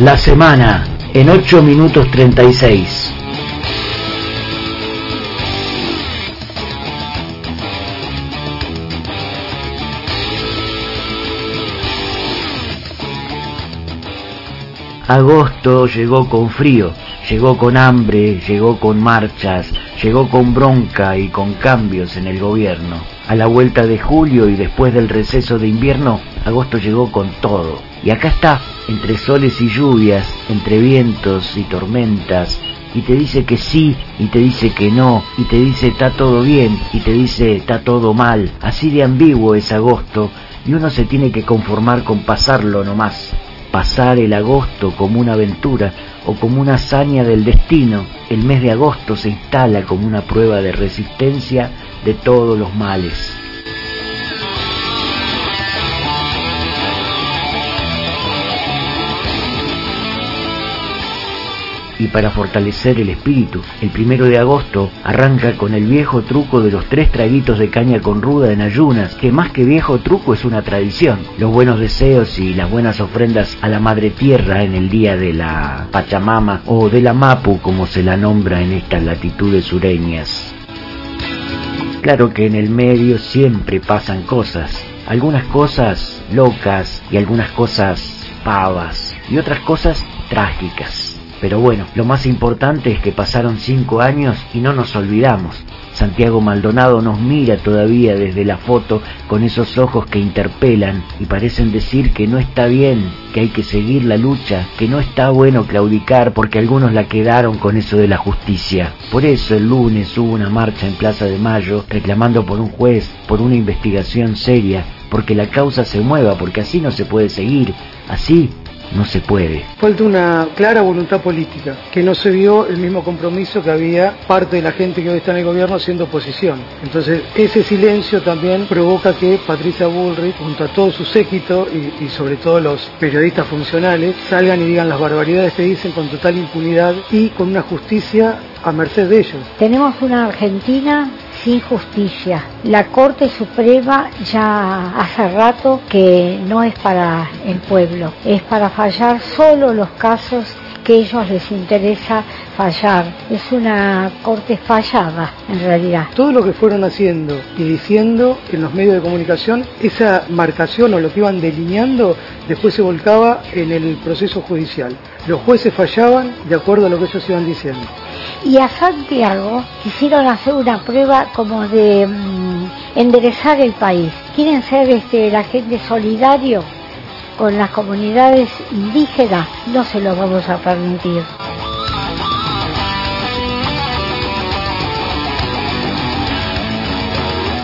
La semana en 8 minutos 36. Agosto llegó con frío, llegó con hambre, llegó con marchas, llegó con bronca y con cambios en el gobierno. A la vuelta de julio y después del receso de invierno, agosto llegó con todo. Y acá está, entre soles y lluvias, entre vientos y tormentas, y te dice que sí, y te dice que no, y te dice está todo bien, y te dice está todo mal. Así de ambiguo es agosto, y uno se tiene que conformar con pasarlo nomás pasar el agosto como una aventura o como una hazaña del destino, el mes de agosto se instala como una prueba de resistencia de todos los males. Y para fortalecer el espíritu. El primero de agosto arranca con el viejo truco de los tres traguitos de caña con ruda en ayunas, que más que viejo truco es una tradición. Los buenos deseos y las buenas ofrendas a la Madre Tierra en el día de la Pachamama o de la Mapu, como se la nombra en estas latitudes sureñas. Claro que en el medio siempre pasan cosas, algunas cosas locas y algunas cosas pavas y otras cosas trágicas. Pero bueno, lo más importante es que pasaron cinco años y no nos olvidamos. Santiago Maldonado nos mira todavía desde la foto con esos ojos que interpelan y parecen decir que no está bien, que hay que seguir la lucha, que no está bueno claudicar porque algunos la quedaron con eso de la justicia. Por eso el lunes hubo una marcha en Plaza de Mayo reclamando por un juez, por una investigación seria, porque la causa se mueva, porque así no se puede seguir, así no se puede. Falta una clara voluntad política, que no se vio el mismo compromiso que había parte de la gente que hoy está en el gobierno haciendo oposición. Entonces, ese silencio también provoca que Patricia Bullrich, junto a todo su séquito y, y sobre todo los periodistas funcionales, salgan y digan las barbaridades que dicen con total impunidad y con una justicia a merced de ellos. Tenemos una Argentina sin justicia. La Corte Suprema ya hace rato que no es para el pueblo, es para fallar solo los casos que ellos les interesa fallar. Es una corte fallada, en realidad. Todo lo que fueron haciendo y diciendo en los medios de comunicación, esa marcación o lo que iban delineando, después se volcaba en el proceso judicial. Los jueces fallaban de acuerdo a lo que ellos iban diciendo. Y a Santiago quisieron hacer una prueba como de mm, enderezar el país. Quieren ser este, la gente solidario con las comunidades indígenas. No se lo vamos a permitir.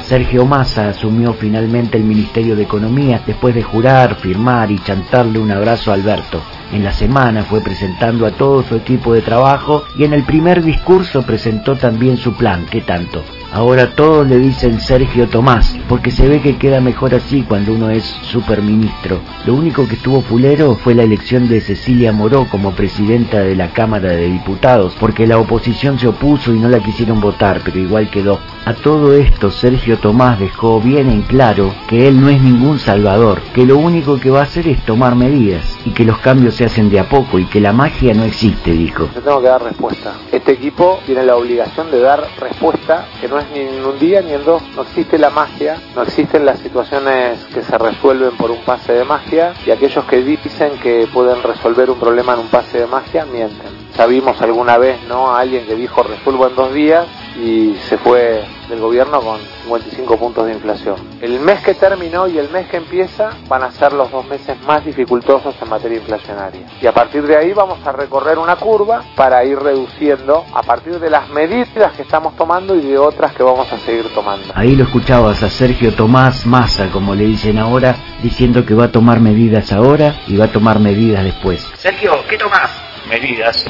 Sergio Massa asumió finalmente el Ministerio de Economía después de jurar, firmar y chantarle un abrazo a Alberto. En la semana fue presentando a todo su equipo de trabajo y en el primer discurso presentó también su plan, ¿qué tanto? Ahora todos le dicen Sergio Tomás, porque se ve que queda mejor así cuando uno es superministro. Lo único que estuvo fulero fue la elección de Cecilia Moró como presidenta de la Cámara de Diputados, porque la oposición se opuso y no la quisieron votar, pero igual quedó. A todo esto Sergio Tomás dejó bien en claro que él no es ningún salvador, que lo único que va a hacer es tomar medidas y que los cambios se hacen de a poco y que la magia no existe, dijo. Yo tengo que dar respuesta. Este equipo tiene la obligación de dar respuesta ni en un día ni en dos. No existe la magia, no existen las situaciones que se resuelven por un pase de magia y aquellos que dicen que pueden resolver un problema en un pase de magia mienten. Ya vimos alguna vez, ¿no? A alguien que dijo resuelvo en dos días y se fue del gobierno con 55 puntos de inflación. El mes que terminó y el mes que empieza van a ser los dos meses más dificultosos en materia inflacionaria. Y a partir de ahí vamos a recorrer una curva para ir reduciendo a partir de las medidas que estamos tomando y de otras que vamos a seguir tomando. Ahí lo escuchabas a Sergio Tomás Massa, como le dicen ahora, diciendo que va a tomar medidas ahora y va a tomar medidas después. Sergio, ¿qué tomás? Medidas.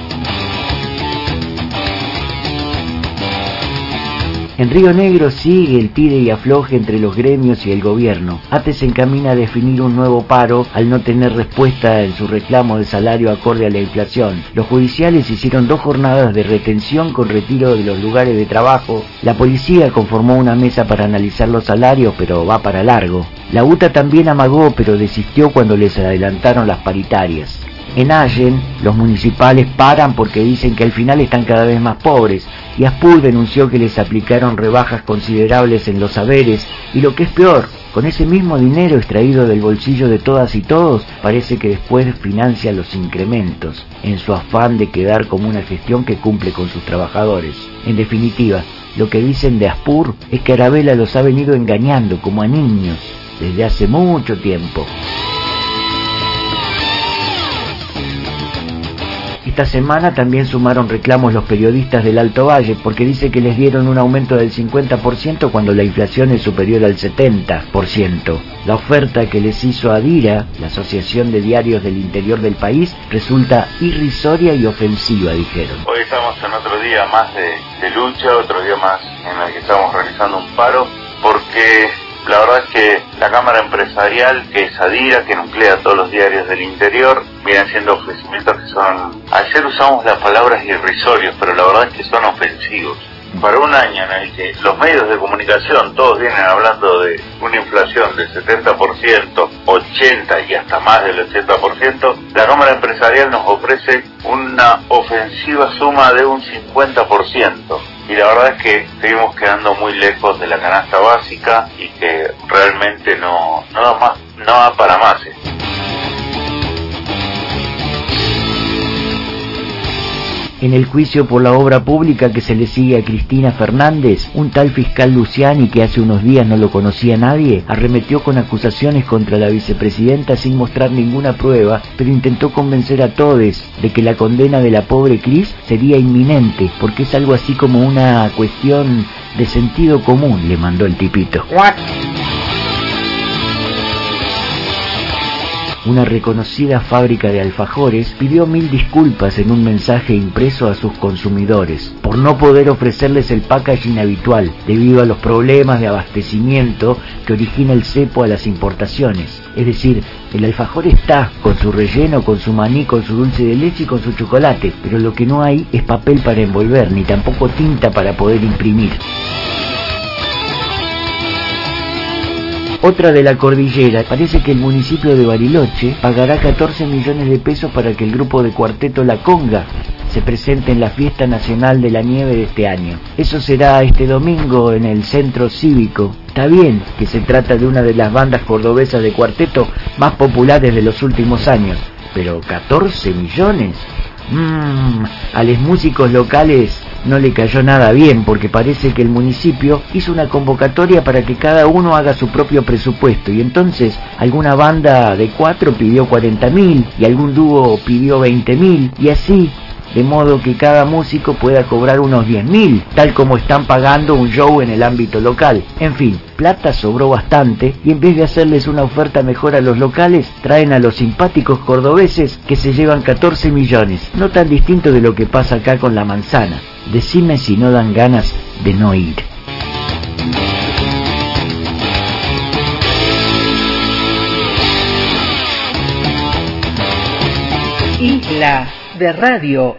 En Río Negro sigue el tire y afloje entre los gremios y el gobierno. ATE se encamina a definir un nuevo paro al no tener respuesta en su reclamo de salario acorde a la inflación. Los judiciales hicieron dos jornadas de retención con retiro de los lugares de trabajo. La policía conformó una mesa para analizar los salarios, pero va para largo. La UTA también amagó, pero desistió cuando les adelantaron las paritarias. En Allen, los municipales paran porque dicen que al final están cada vez más pobres, y Aspur denunció que les aplicaron rebajas considerables en los saberes, y lo que es peor, con ese mismo dinero extraído del bolsillo de todas y todos, parece que después financia los incrementos, en su afán de quedar como una gestión que cumple con sus trabajadores. En definitiva, lo que dicen de Aspur es que Arabella los ha venido engañando como a niños desde hace mucho tiempo. Esta semana también sumaron reclamos los periodistas del Alto Valle porque dice que les dieron un aumento del 50% cuando la inflación es superior al 70%. La oferta que les hizo Adira, la Asociación de Diarios del Interior del país, resulta irrisoria y ofensiva, dijeron. Hoy estamos en otro día más de, de lucha, otro día más en el que estamos realizando un paro porque la verdad es que la Cámara Empresarial, que es Adira, que nuclea todos los diarios del interior, vienen siendo ofrecimientos que son... Ayer usamos las palabras irrisorios, pero la verdad es que son ofensivos. Para un año en el que los medios de comunicación todos vienen hablando de una inflación del 70%, 80% y hasta más del 80%, la Cámara Empresarial nos ofrece una ofensiva suma de un 50% y la verdad es que seguimos quedando muy lejos de la canasta básica y que realmente no, no da más, da para más. En el juicio por la obra pública que se le sigue a Cristina Fernández, un tal fiscal Luciani, que hace unos días no lo conocía nadie, arremetió con acusaciones contra la vicepresidenta sin mostrar ninguna prueba, pero intentó convencer a todos de que la condena de la pobre Cris sería inminente, porque es algo así como una cuestión de sentido común, le mandó el tipito. Una reconocida fábrica de alfajores, pidió mil disculpas en un mensaje impreso a sus consumidores por no poder ofrecerles el packaging habitual debido a los problemas de abastecimiento que origina el cepo a las importaciones. Es decir, el alfajor está con su relleno, con su maní, con su dulce de leche y con su chocolate, pero lo que no hay es papel para envolver, ni tampoco tinta para poder imprimir. Otra de la cordillera, parece que el municipio de Bariloche pagará 14 millones de pesos para que el grupo de cuarteto La Conga se presente en la fiesta nacional de la nieve de este año. Eso será este domingo en el centro cívico. Está bien que se trata de una de las bandas cordobesas de cuarteto más populares de los últimos años, pero 14 millones. Mmm, a los músicos locales no le cayó nada bien porque parece que el municipio hizo una convocatoria para que cada uno haga su propio presupuesto. Y entonces alguna banda de cuatro pidió 40 mil y algún dúo pidió 20 mil y así de modo que cada músico pueda cobrar unos 10 mil, tal como están pagando un show en el ámbito local. En fin, plata sobró bastante y en vez de hacerles una oferta mejor a los locales, traen a los simpáticos cordobeses que se llevan 14 millones, no tan distinto de lo que pasa acá con la manzana. Decime si no dan ganas de no ir. Isla de Radio